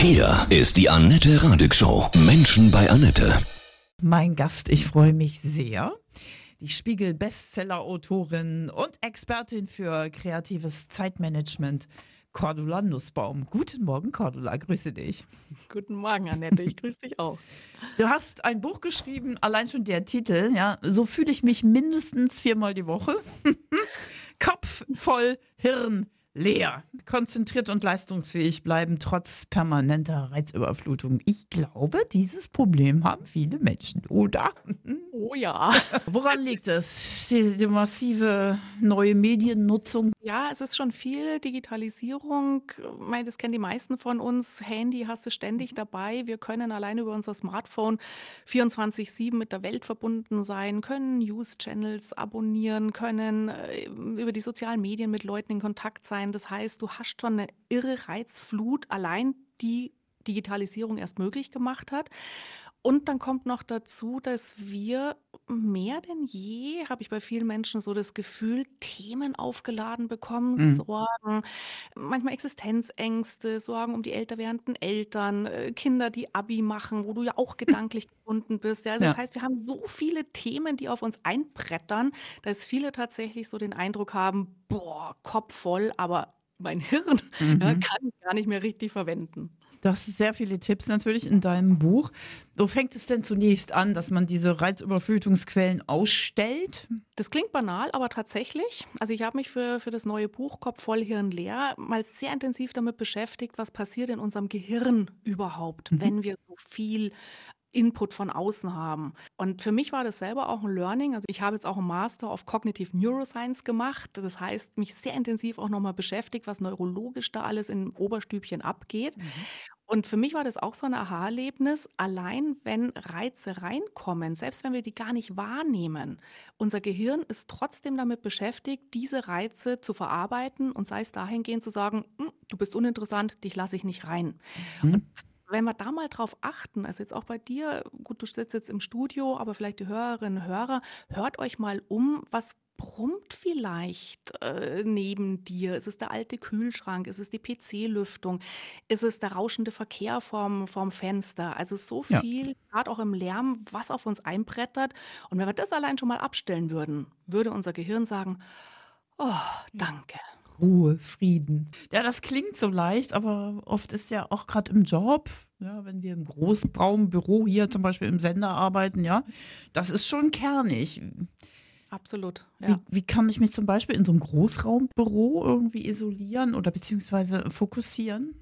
Hier ist die Annette Radig Show. Menschen bei Annette. Mein Gast, ich freue mich sehr. Die Spiegel-Bestseller-Autorin und Expertin für kreatives Zeitmanagement, Cordula Nussbaum. Guten Morgen, Cordula, grüße dich. Guten Morgen, Annette, ich grüße dich auch. Du hast ein Buch geschrieben, allein schon der Titel, ja, so fühle ich mich mindestens viermal die Woche. Kopf voll Hirn leer. Konzentriert und leistungsfähig bleiben trotz permanenter Reizüberflutung. Ich glaube, dieses Problem haben viele Menschen, oder? Oh ja. Woran liegt es? Die, die massive neue Mediennutzung? Ja, es ist schon viel Digitalisierung. Ich meine, das kennen die meisten von uns. Handy hast du ständig dabei. Wir können allein über unser Smartphone 24-7 mit der Welt verbunden sein, können News-Channels abonnieren, können äh, über die sozialen Medien mit Leuten in Kontakt sein. Das heißt, du hast schon eine irre Reizflut, allein die Digitalisierung erst möglich gemacht hat. Und dann kommt noch dazu, dass wir mehr denn je, habe ich bei vielen Menschen so das Gefühl, Themen aufgeladen bekommen, Mhm. Sorgen, manchmal Existenzängste, Sorgen um die älter werdenden Eltern, äh, Kinder, die Abi machen, wo du ja auch gedanklich gebunden bist. Ja, also das Ja. heißt, wir haben so viele Themen, die auf uns einbrettern, dass viele tatsächlich so den Eindruck haben, boah, Kopf voll, aber mein Hirn ja, Mhm. kann ich gar nicht mehr richtig verwenden. Du hast sehr viele Tipps natürlich in deinem Buch. Wo fängt es denn zunächst an, dass man diese Reizüberflutungsquellen ausstellt? Das klingt banal, aber tatsächlich. Also ich habe mich für, für das neue Buch Kopf voll Hirn leer mal sehr intensiv damit beschäftigt, was passiert in unserem Gehirn überhaupt, Mhm. wenn wir so viel Input von außen haben. Und für mich war das selber auch ein Learning. Also ich habe jetzt auch einen Master of Cognitive Neuroscience gemacht. Das heißt, mich sehr intensiv auch nochmal beschäftigt, was neurologisch da alles im Oberstübchen abgeht. Und für mich war das auch so ein Aha-Erlebnis, allein wenn Reize reinkommen, selbst wenn wir die gar nicht wahrnehmen, unser Gehirn ist trotzdem damit beschäftigt, diese Reize zu verarbeiten und sei es dahingehend zu sagen, "Hm, du bist uninteressant, dich lasse ich nicht rein. Mhm. Und wenn wir da mal drauf achten, also jetzt auch bei dir, gut, du sitzt jetzt im Studio, aber vielleicht die Hörerinnen und Hörer, hört euch mal um, was brummt vielleicht äh, neben dir? Ist es der alte Kühlschrank? Ist es die PC-Lüftung? Ist es der rauschende Verkehr vorm, vorm Fenster? Also so Ja. viel, gerade auch im Lärm, was auf uns einbrettert. Und wenn wir das allein schon mal abstellen würden, würde unser Gehirn sagen, oh, danke. Ruhe, Frieden. Ja, das klingt so leicht, aber oft ist ja auch gerade im Job, ja, wenn wir im Großraumbüro hier zum Beispiel im Sender arbeiten, ja, das ist schon kernig. Absolut. Wie, Ja. wie kann ich mich zum Beispiel in so einem Großraumbüro irgendwie isolieren oder beziehungsweise fokussieren?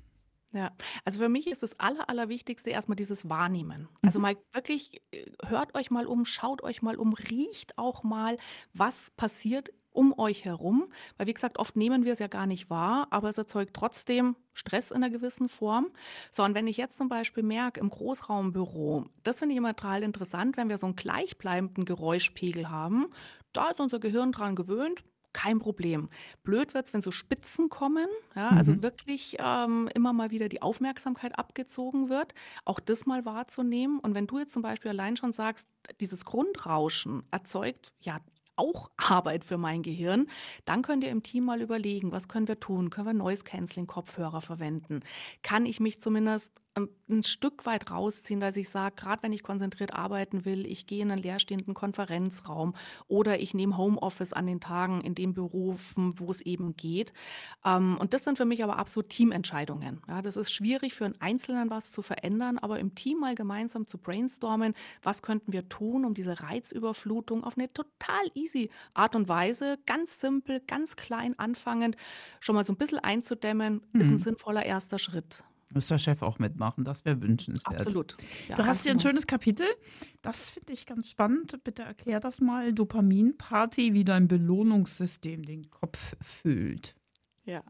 Ja, also für mich ist das Aller, Allerwichtigste erstmal dieses Wahrnehmen. Also Mhm. mal wirklich, äh, hört euch mal um, schaut euch mal um, riecht auch mal, was passiert um euch herum. Weil wie gesagt, oft nehmen wir es ja gar nicht wahr, aber es erzeugt trotzdem Stress in einer gewissen Form. So, und wenn ich jetzt zum Beispiel merke, im Großraumbüro, das finde ich immer total interessant, wenn wir so einen gleichbleibenden Geräuschpegel haben, da ist unser Gehirn dran gewöhnt, kein Problem. Blöd wird es, wenn so Spitzen kommen, ja, also Mhm. wirklich ähm, immer mal wieder die Aufmerksamkeit abgezogen wird, auch das mal wahrzunehmen. Und wenn du jetzt zum Beispiel allein schon sagst, dieses Grundrauschen erzeugt ja auch Arbeit für mein Gehirn, dann könnt ihr im Team mal überlegen, was können wir tun? Können wir Noise-Canceling-Kopfhörer verwenden? Kann ich mich zumindest ähm, ein Stück weit rausziehen, dass ich sage, gerade wenn ich konzentriert arbeiten will, ich gehe in einen leerstehenden Konferenzraum oder ich nehme Homeoffice an den Tagen in den Berufen, wo es eben geht. Ähm, und das sind für mich aber absolut Teamentscheidungen. Ja, das ist schwierig für einen Einzelnen was zu verändern, aber im Team mal gemeinsam zu brainstormen, was könnten wir tun, um diese Reizüberflutung auf eine total easy Art und Weise, ganz simpel, ganz klein anfangend, schon mal so ein bisschen einzudämmen, ist ein Mhm. sinnvoller erster Schritt. Muss der Chef auch mitmachen, das wäre wünschenswert. Absolut. Ja, Du hast hier ein schönes Kapitel. Das finde ich ganz spannend. Bitte erklär das mal. Dopaminparty, wie dein Belohnungssystem den Kopf füllt. Ja,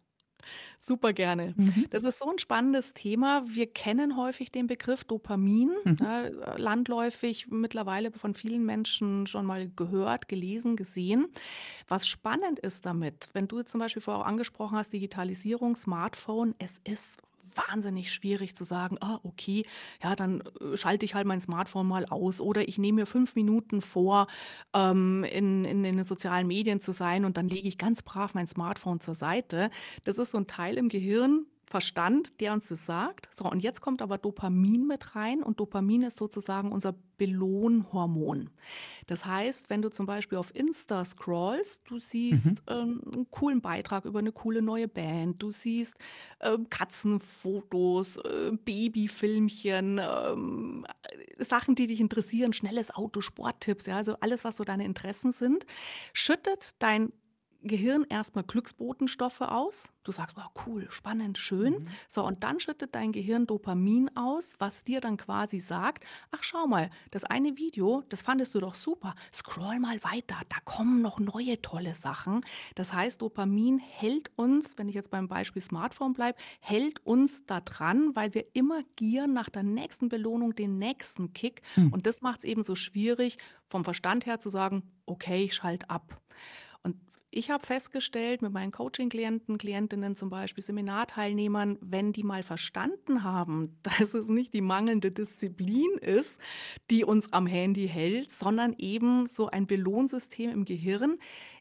super gerne. Mhm. Das ist so ein spannendes Thema. Wir kennen häufig den Begriff Dopamin, Mhm. äh, landläufig mittlerweile von vielen Menschen schon mal gehört, gelesen, gesehen. Was spannend ist damit, wenn du zum Beispiel vorher auch angesprochen hast, Digitalisierung, Smartphone, es ist wahnsinnig schwierig zu sagen, ah, okay, ja, dann äh, schalte ich halt mein Smartphone mal aus oder ich nehme mir fünf Minuten vor, ähm, in, in, in den sozialen Medien zu sein und dann lege ich ganz brav mein Smartphone zur Seite. Das ist so ein Teil im Gehirn, Verstand, der uns das sagt. So, und jetzt kommt aber Dopamin mit rein und Dopamin ist sozusagen unser Belohnhormon. Das heißt, wenn du zum Beispiel auf Insta scrollst, du siehst Mhm. ähm, einen coolen Beitrag über eine coole neue Band, du siehst ähm, Katzenfotos, äh, Babyfilmchen, ähm, äh, Sachen, die dich interessieren, schnelles Auto, Sporttipps, ja, also alles, was so deine Interessen sind, schüttet dein Gehirn erstmal Glücksbotenstoffe aus. Du sagst: „Wow, cool, spannend, schön.“ Mhm. So, und dann schüttet dein Gehirn Dopamin aus, was dir dann quasi sagt: „Ach, schau mal, das eine Video, das fandest du doch super. Scroll mal weiter, da kommen noch neue tolle Sachen.“ Das heißt, Dopamin hält uns, wenn ich jetzt beim Beispiel Smartphone bleibe, hält uns da dran, weil wir immer gieren nach der nächsten Belohnung, den nächsten Kick. Hm. Und das macht es eben so schwierig, vom Verstand her zu sagen: „Okay, ich schalte ab.“ Und ich habe festgestellt mit meinen Coaching-Klienten, Klientinnen zum Beispiel, Seminarteilnehmern, wenn die mal verstanden haben, dass es nicht die mangelnde Disziplin ist, die uns am Handy hält, sondern eben so ein Belohnsystem im Gehirn.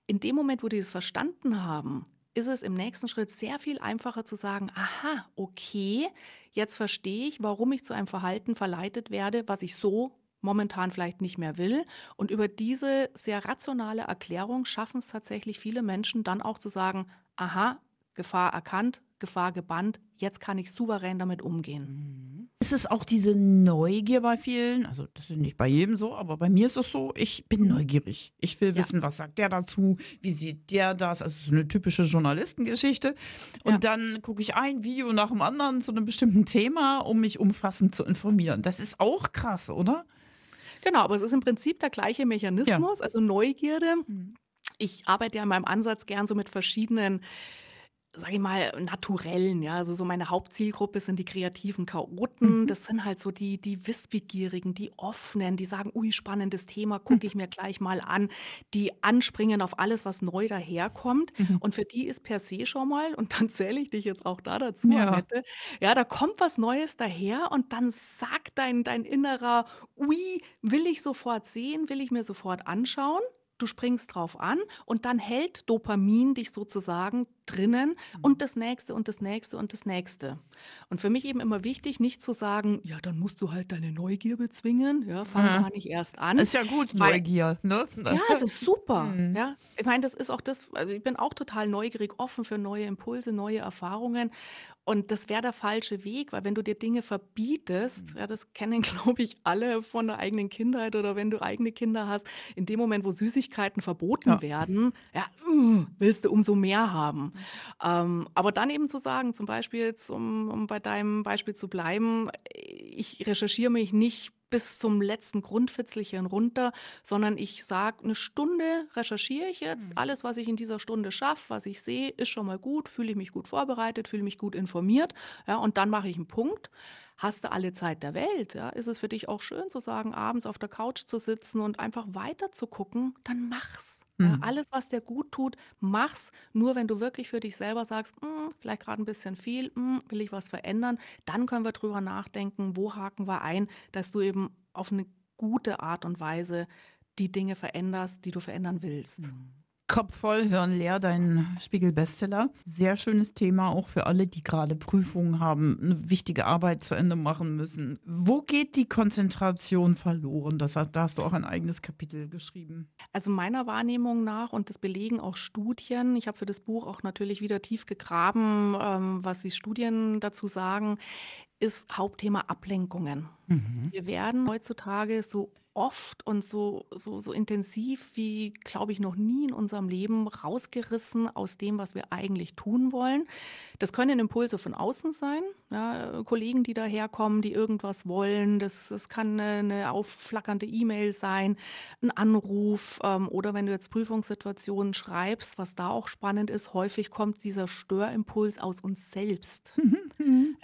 In dem Moment, wo die das verstanden haben, ist es im nächsten Schritt sehr viel einfacher zu sagen, aha, okay, jetzt verstehe ich, warum ich zu einem Verhalten verleitet werde, was ich so momentan vielleicht nicht mehr will. Und über diese sehr rationale Erklärung schaffen es tatsächlich viele Menschen dann auch zu sagen, aha, Gefahr erkannt, Gefahr gebannt, jetzt kann ich souverän damit umgehen. Ist es auch diese Neugier bei vielen? Also, das ist nicht bei jedem so, aber bei mir ist es so, ich bin neugierig. Ich will Ja. wissen, was sagt der dazu? Wie sieht der das? Also, so eine typische Journalistengeschichte. Und Ja. dann gucke ich ein Video nach dem anderen zu einem bestimmten Thema, um mich umfassend zu informieren. Das ist auch krass, oder? Genau, aber es ist im Prinzip der gleiche Mechanismus, also Neugierde. Mhm. Ich arbeite ja in meinem Ansatz gern so mit verschiedenen, sage ich mal, naturellen, ja. Also so meine Hauptzielgruppe sind die kreativen Chaoten. Mhm. Das sind halt so die, die Wissbegierigen, die Offenen, die sagen, ui, spannendes Thema, gucke ich mir gleich mal an, die anspringen auf alles, was neu daherkommt. Mhm. Und für die ist per se schon mal, und dann zähle ich dich jetzt auch da dazu, Ja. Annette, ja, da kommt was Neues daher und dann sagt dein, dein innerer, ui, will ich sofort sehen, will ich mir sofort anschauen. Du springst drauf an und dann hält Dopamin dich sozusagen drinnen Mhm. und das nächste und das nächste und das nächste. Und für mich eben immer wichtig, nicht zu sagen, ja, dann musst du halt deine Neugier bezwingen, ja, fang Ja. gar nicht erst an. Ist ja gut, Neugier, ne? Ja, es ist super. Mhm. Ja, ich meine, das ist auch das, also ich bin auch total neugierig, offen für neue Impulse, neue Erfahrungen. Und das wäre der falsche Weg, weil wenn du dir Dinge verbietest, Mhm. ja, das kennen, glaube ich, alle von der eigenen Kindheit oder wenn du eigene Kinder hast, in dem Moment, wo Süßigkeiten verboten Ja. werden, ja, mm, willst du umso mehr haben. Ähm, aber dann eben zu sagen, zum Beispiel jetzt, um, um bei deinem Beispiel zu bleiben, ich recherchiere mich nicht bis zum letzten Grundfitzelchen runter, sondern ich sage, eine Stunde recherchiere ich jetzt. Mhm. Alles, was ich in dieser Stunde schaffe, was ich sehe, ist schon mal gut, fühle ich mich gut vorbereitet, fühle mich gut informiert. Ja, und dann mache ich einen Punkt. Hast du alle Zeit der Welt? Ja? Ist es für dich auch schön zu sagen, abends auf der Couch zu sitzen und einfach weiter zu gucken? Dann mach's. Ja, Mhm. alles, was dir gut tut, mach's. Nur wenn du wirklich für dich selber sagst, "Mm, vielleicht gerade ein bisschen viel, mm, will ich was verändern, dann können wir drüber nachdenken, wo haken wir ein, dass du eben auf eine gute Art und Weise die Dinge veränderst, die du verändern willst. Kopf voll, Hirn leer, dein Spiegel-Bestseller. Sehr schönes Thema, auch für alle, die gerade Prüfungen haben, eine wichtige Arbeit zu Ende machen müssen. Wo geht die Konzentration verloren? Das, hat- da hast du auch ein eigenes Kapitel geschrieben. Also meiner Wahrnehmung nach, und das belegen auch Studien, ich habe für das Buch auch natürlich wieder tief gegraben, ähm, was die Studien dazu sagen, ist Hauptthema Ablenkungen. Wir werden heutzutage so oft und so, so, so intensiv wie, glaube ich, noch nie in unserem Leben rausgerissen aus dem, was wir eigentlich tun wollen. Das können Impulse von außen sein, ja, Kollegen, die daherkommen, die irgendwas wollen. Das, das kann eine, aufflackernde E-Mail sein, ein Anruf ähm, oder wenn du jetzt Prüfungssituationen schreibst, was da auch spannend ist, häufig kommt dieser Störimpuls aus uns selbst.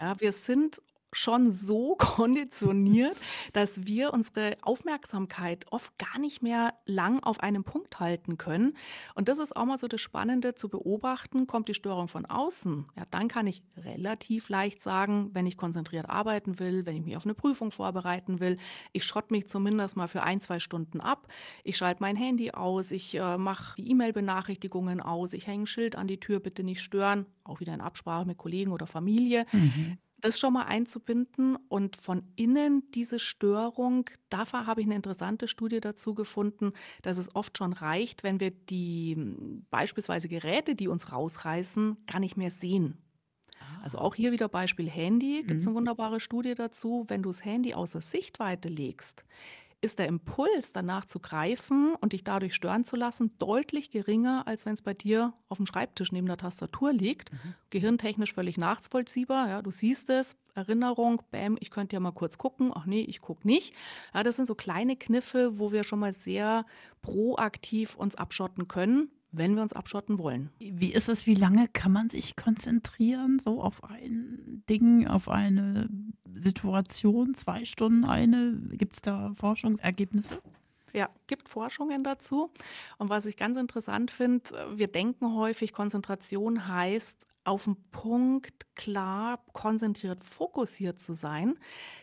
Ja, wir sind schon so konditioniert, dass wir unsere Aufmerksamkeit oft gar nicht mehr lang auf einem Punkt halten können. Und das ist auch mal so das Spannende zu beobachten. Kommt die Störung von außen? Ja, dann kann ich relativ leicht sagen, wenn ich konzentriert arbeiten will, wenn ich mich auf eine Prüfung vorbereiten will, ich schrotte mich zumindest mal für ein, zwei Stunden ab. Ich schalte mein Handy aus, ich äh, mache die E-Mail-Benachrichtigungen aus, ich hänge ein Schild an die Tür, bitte nicht stören, auch wieder in Absprache mit Kollegen oder Familie. Mhm. Das schon mal einzubinden und von innen diese Störung, dafür habe ich eine interessante Studie dazu gefunden, dass es oft schon reicht, wenn wir die hm, beispielsweise Geräte, die uns rausreißen, gar nicht mehr sehen. Also Ah. auch hier wieder Beispiel Handy, gibt es Mhm. eine wunderbare Studie dazu. Wenn du das Handy außer Sichtweite legst, ist der Impuls danach zu greifen und dich dadurch stören zu lassen deutlich geringer, als wenn es bei dir auf dem Schreibtisch neben der Tastatur liegt. Mhm. Gehirntechnisch völlig nachvollziehbar. Ja, du siehst es, Erinnerung, bam, ich könnte ja mal kurz gucken. Ach nee, ich gucke nicht. Ja, das sind so kleine Kniffe, wo wir schon mal sehr proaktiv uns abschotten können, wenn wir uns abschotten wollen. Wie ist es, wie lange kann man sich konzentrieren, so auf ein Ding, auf eine Situation, zwei Stunden eine? Gibt es da Forschungsergebnisse? Ja, gibt Forschungen dazu. Und was ich ganz interessant finde, wir denken häufig, Konzentration heißt, auf den Punkt klar, konzentriert, fokussiert zu sein.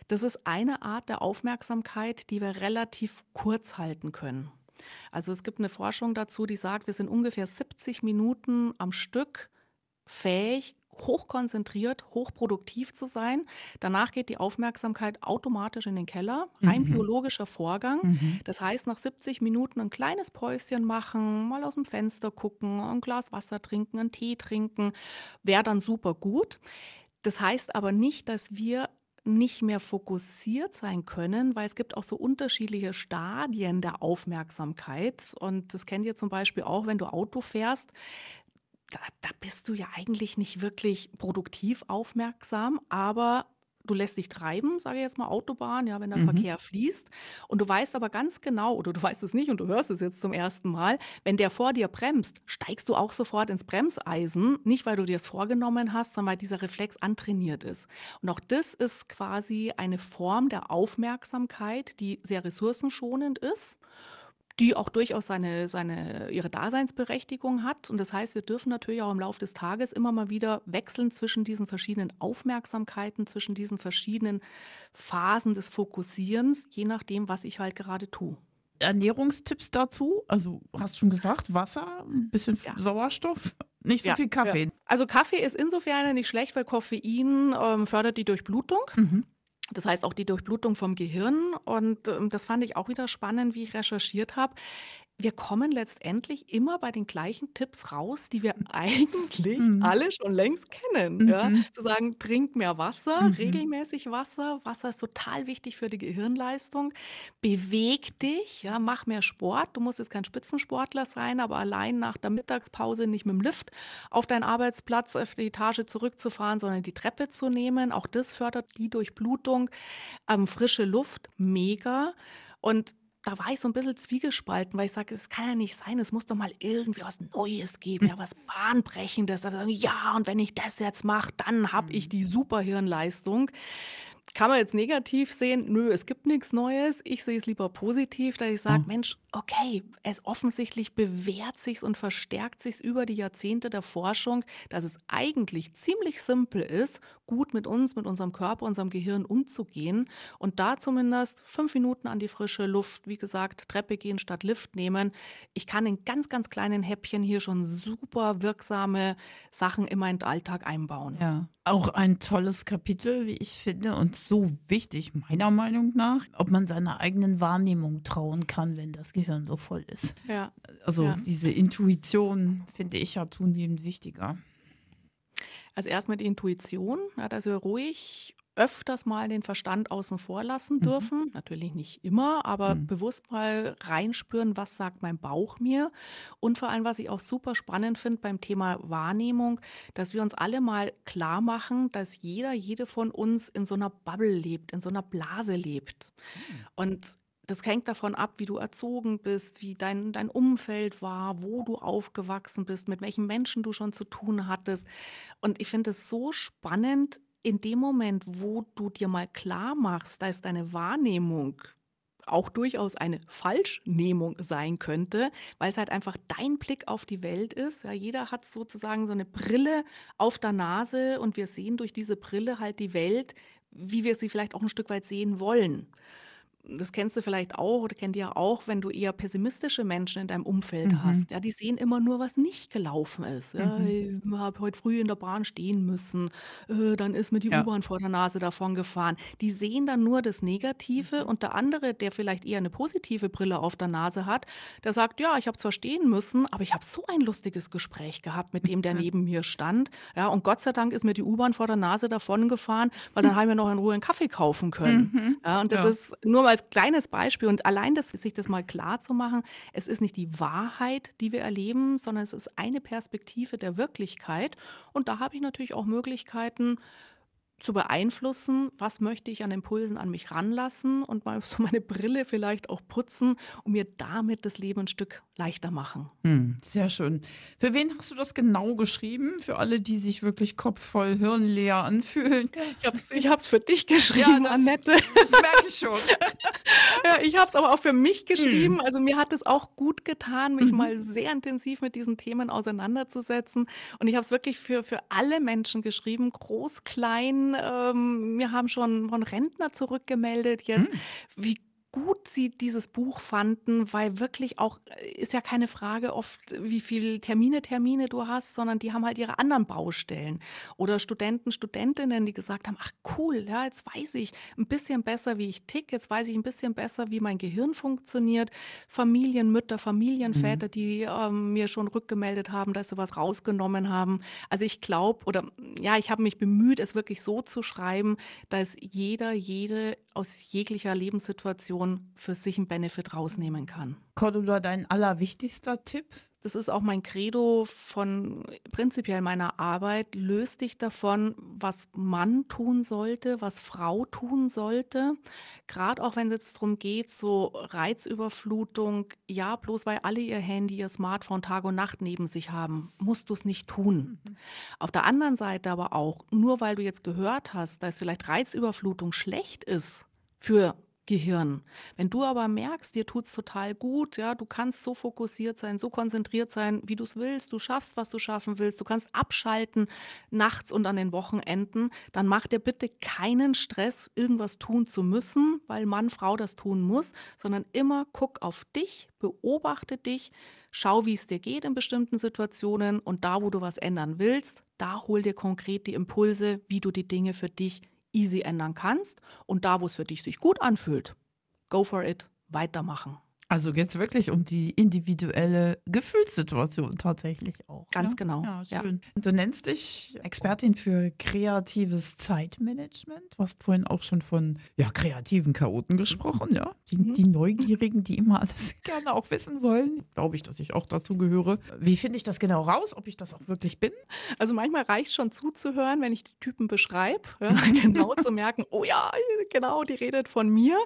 Das ist eine Art der Aufmerksamkeit, die wir relativ kurz halten können. Also es gibt eine Forschung dazu, die sagt, wir sind ungefähr 70 Minuten am Stück fähig, hochkonzentriert, hochproduktiv zu sein. Danach geht die Aufmerksamkeit automatisch in den Keller. Rein Mhm. biologischer Vorgang. Mhm. Das heißt, nach 70 Minuten ein kleines Päuschen machen, mal aus dem Fenster gucken, ein Glas Wasser trinken, einen Tee trinken, wäre dann super gut. Das heißt aber nicht, dass wir nicht mehr fokussiert sein können, weil es gibt auch so unterschiedliche Stadien der Aufmerksamkeit. Und das kennt ihr zum Beispiel auch, wenn du Auto fährst. Da, da bist du ja eigentlich nicht wirklich produktiv aufmerksam, aber du lässt dich treiben, sage ich jetzt mal Autobahn, ja, wenn der Mhm. Verkehr fließt. Und du weißt aber ganz genau, oder du weißt es nicht und du hörst es jetzt zum ersten Mal, wenn der vor dir bremst, steigst du auch sofort ins Bremseisen. Nicht, weil du dir es vorgenommen hast, sondern weil dieser Reflex antrainiert ist. Und auch das ist quasi eine Form der Aufmerksamkeit, die sehr ressourcenschonend ist die auch durchaus seine, seine, ihre Daseinsberechtigung hat. Und das heißt, wir dürfen natürlich auch im Laufe des Tages immer mal wieder wechseln zwischen diesen verschiedenen Aufmerksamkeiten, zwischen diesen verschiedenen Phasen des Fokussierens, je nachdem, was ich halt gerade tue. Ernährungstipps dazu? Also, hast schon gesagt, Wasser, ein bisschen Ja. Sauerstoff, nicht so Ja, viel Kaffee. Also Kaffee ist insofern nicht schlecht, weil Koffein ähm, fördert die Durchblutung. Mhm. Das heißt auch die Durchblutung vom Gehirn. Und ähm, das fand ich auch wieder spannend, wie ich recherchiert habe. Wir kommen letztendlich immer bei den gleichen Tipps raus, die wir eigentlich Mhm. alle schon längst kennen. Ja? Mhm. Zu sagen, trink mehr Wasser, Mhm. regelmäßig Wasser. Wasser ist total wichtig für die Gehirnleistung. Beweg dich, ja, mach mehr Sport. Du musst jetzt kein Spitzensportler sein, aber allein nach der Mittagspause nicht mit dem Lift auf deinen Arbeitsplatz, auf die Etage zurückzufahren, sondern die Treppe zu nehmen. Auch das fördert die Durchblutung. Ähm, frische Luft, mega. Und da war ich so ein bisschen zwiegespalten, weil ich sage, es kann ja nicht sein, es muss doch mal irgendwie was Neues geben, ja, was Bahnbrechendes. Sagen, ja, und wenn ich das jetzt mache, dann habe ich die Superhirnleistung. Kann man jetzt negativ sehen? Nö, es gibt nichts Neues. Ich sehe es lieber positiv, dass ich sage, Oh. Mensch, okay, es offensichtlich bewährt sich und verstärkt sich über die Jahrzehnte der Forschung, dass es eigentlich ziemlich simpel ist, gut mit uns, mit unserem Körper, unserem Gehirn umzugehen und da zumindest fünf Minuten an die frische Luft, wie gesagt, Treppe gehen statt Lift nehmen. Ich kann in ganz, ganz kleinen Häppchen hier schon super wirksame Sachen in meinen Alltag einbauen. Ja, auch ein tolles Kapitel, wie ich finde, und so wichtig, meiner Meinung nach, ob man seiner eigenen Wahrnehmung trauen kann, wenn das Gehirn so voll ist. Ja. Also Ja. diese Intuition finde ich ja zunehmend wichtiger. Also erstmal die Intuition, dass wir ruhig öfters mal den Verstand außen vor lassen Mhm. dürfen. Natürlich nicht immer, aber Mhm. bewusst mal reinspüren, was sagt mein Bauch mir. Und vor allem, was ich auch super spannend finde beim Thema Wahrnehmung, dass wir uns alle mal klar machen, dass jeder, jede von uns in so einer Bubble lebt, in so einer Blase lebt. Und das hängt davon ab, wie du erzogen bist, wie dein, dein Umfeld war, wo du aufgewachsen bist, mit welchen Menschen du schon zu tun hattest. Und ich finde es so spannend, in dem Moment, wo du dir mal klar machst, da ist deine Wahrnehmung auch durchaus eine Falschnehmung sein könnte, weil es halt einfach dein Blick auf die Welt ist. Ja, jeder hat sozusagen so eine Brille auf der Nase und wir sehen durch diese Brille halt die Welt, wie wir sie vielleicht auch ein Stück weit sehen wollen das kennst du vielleicht auch oder kennt ihr auch, wenn du eher pessimistische Menschen in deinem Umfeld Mhm. hast. Ja, die sehen immer nur, was nicht gelaufen ist. Ja, Mhm. ich habe heute früh in der Bahn stehen müssen, äh, dann ist mir die Ja. U-Bahn vor der Nase davon gefahren. Die sehen dann nur das Negative Mhm. und der andere, der vielleicht eher eine positive Brille auf der Nase hat, der sagt, ja, ich habe zwar stehen müssen, aber ich habe so ein lustiges Gespräch gehabt mit dem, der neben mir stand. Ja, und Gott sei Dank ist mir die U-Bahn vor der Nase davon gefahren, weil dann haben wir noch in Ruhe einen Kaffee kaufen können. Mhm. Ja, und das Ja. ist nur mal als kleines Beispiel und allein das, sich das mal klar zu machen, es ist nicht die Wahrheit, die wir erleben, sondern es ist eine Perspektive der Wirklichkeit. Und da habe ich natürlich auch Möglichkeiten zu beeinflussen, was möchte ich an Impulsen an mich ranlassen und mal so meine Brille vielleicht auch putzen und mir damit das Leben ein Stück leichter machen. Hm, sehr schön. Für wen hast du das genau geschrieben? Für alle, die sich wirklich kopfvoll hirnleer anfühlen? Ich habe es ich hab's für dich geschrieben, das- Annette. Das merke ich schon. Ja, ich habe es aber auch für mich geschrieben. Also mir hat es auch gut getan, mich Mhm. mal sehr intensiv mit diesen Themen auseinanderzusetzen. Und ich habe es wirklich für, für alle Menschen geschrieben, groß, klein. Ähm, mir haben schon von Rentner zurückgemeldet jetzt, wie gut sie dieses Buch fanden, weil wirklich auch, äh, ist ja keine Frage oft, wie viele Termine, Termine du hast, sondern die haben halt ihre anderen Baustellen. Oder Studenten, Studentinnen, die gesagt haben, ach cool, ja, jetzt weiß ich ein bisschen besser, wie ich tick, jetzt weiß ich ein bisschen besser, wie mein Gehirn funktioniert. Familienmütter, Familienväter, die ähm, mir schon rückgemeldet haben, dass sie was rausgenommen haben. Also ich glaube, oder ja, ich habe mich bemüht, es wirklich so zu schreiben, dass jeder, jede aus jeglicher Lebenssituation für sich einen Benefit rausnehmen kann. Cordula, dein allerwichtigster Tipp? Das ist auch mein Credo von prinzipiell meiner Arbeit. Löst dich davon, was Mann tun sollte, was Frau tun sollte. Gerade auch wenn es jetzt darum geht, so Reizüberflutung, ja, bloß weil alle ihr Handy, ihr Smartphone Tag und Nacht neben sich haben, musst du es nicht tun. Auf der anderen Seite aber auch, nur weil du jetzt gehört hast, dass vielleicht Reizüberflutung schlecht ist für Gehirn. Wenn du aber merkst, dir tut's total gut, ja, du kannst so fokussiert sein, so konzentriert sein, wie du es willst, du schaffst, was du schaffen willst, du kannst abschalten nachts und an den Wochenenden, dann mach dir bitte keinen Stress, irgendwas tun zu müssen, weil Mann, Frau das tun muss, sondern immer guck auf dich, beobachte dich, schau, wie es dir geht in bestimmten Situationen und da, wo du was ändern willst, da hol dir konkret die Impulse, wie du die Dinge für dich easy ändern kannst und da, wo es für dich sich gut anfühlt, go for it, weitermachen. Also geht es wirklich um die individuelle Gefühlssituation tatsächlich auch. Ganz ne? genau, Ja, ja. schön. Du nennst dich Expertin für kreatives Zeitmanagement. Du hast vorhin auch schon von ja, kreativen Chaoten gesprochen, ja. Die, Mhm. die Neugierigen, die immer alles gerne auch wissen wollen. Glaube ich, dass ich auch dazu gehöre. Wie finde ich das genau raus, ob ich das auch wirklich bin? Also manchmal reicht schon zuzuhören, wenn ich die Typen beschreibe, ja, genau zu merken, oh ja, genau, die redet von mir.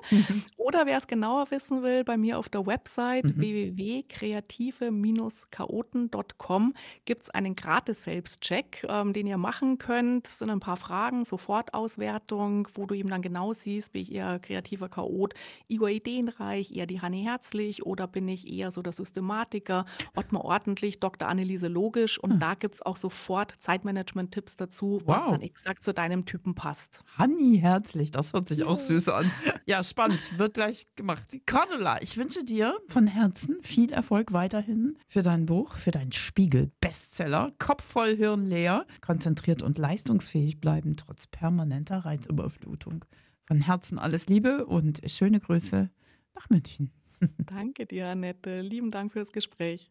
Oder wer es genauer wissen will, bei mir auf der Website Mhm. www.kreative-chaoten.com gibt es einen Gratis-Selbstcheck, ähm, den ihr machen könnt. Es sind ein paar Fragen, Sofortauswertung, wo du eben dann genau siehst, bin ich eher kreativer Chaot, Igor ideenreich, eher die Hanni herzlich oder bin ich eher so der Systematiker, Ottmar ordentlich, Dr. Anneliese logisch und Hm. da gibt es auch sofort Zeitmanagement-Tipps dazu, was Wow. dann exakt zu deinem Typen passt. Hanni, herzlich, das hört sich auch süß an. Ja, spannend, wird gleich gemacht. Cordula, ich wünsche dir von Herzen viel Erfolg weiterhin für dein Buch, für deinen Spiegel-Bestseller. Kopf voll, Hirn leer, konzentriert und leistungsfähig bleiben, trotz permanenter Reizüberflutung. Von Herzen alles Liebe und schöne Grüße nach München. Danke dir, Annette. Lieben Dank fürs Gespräch.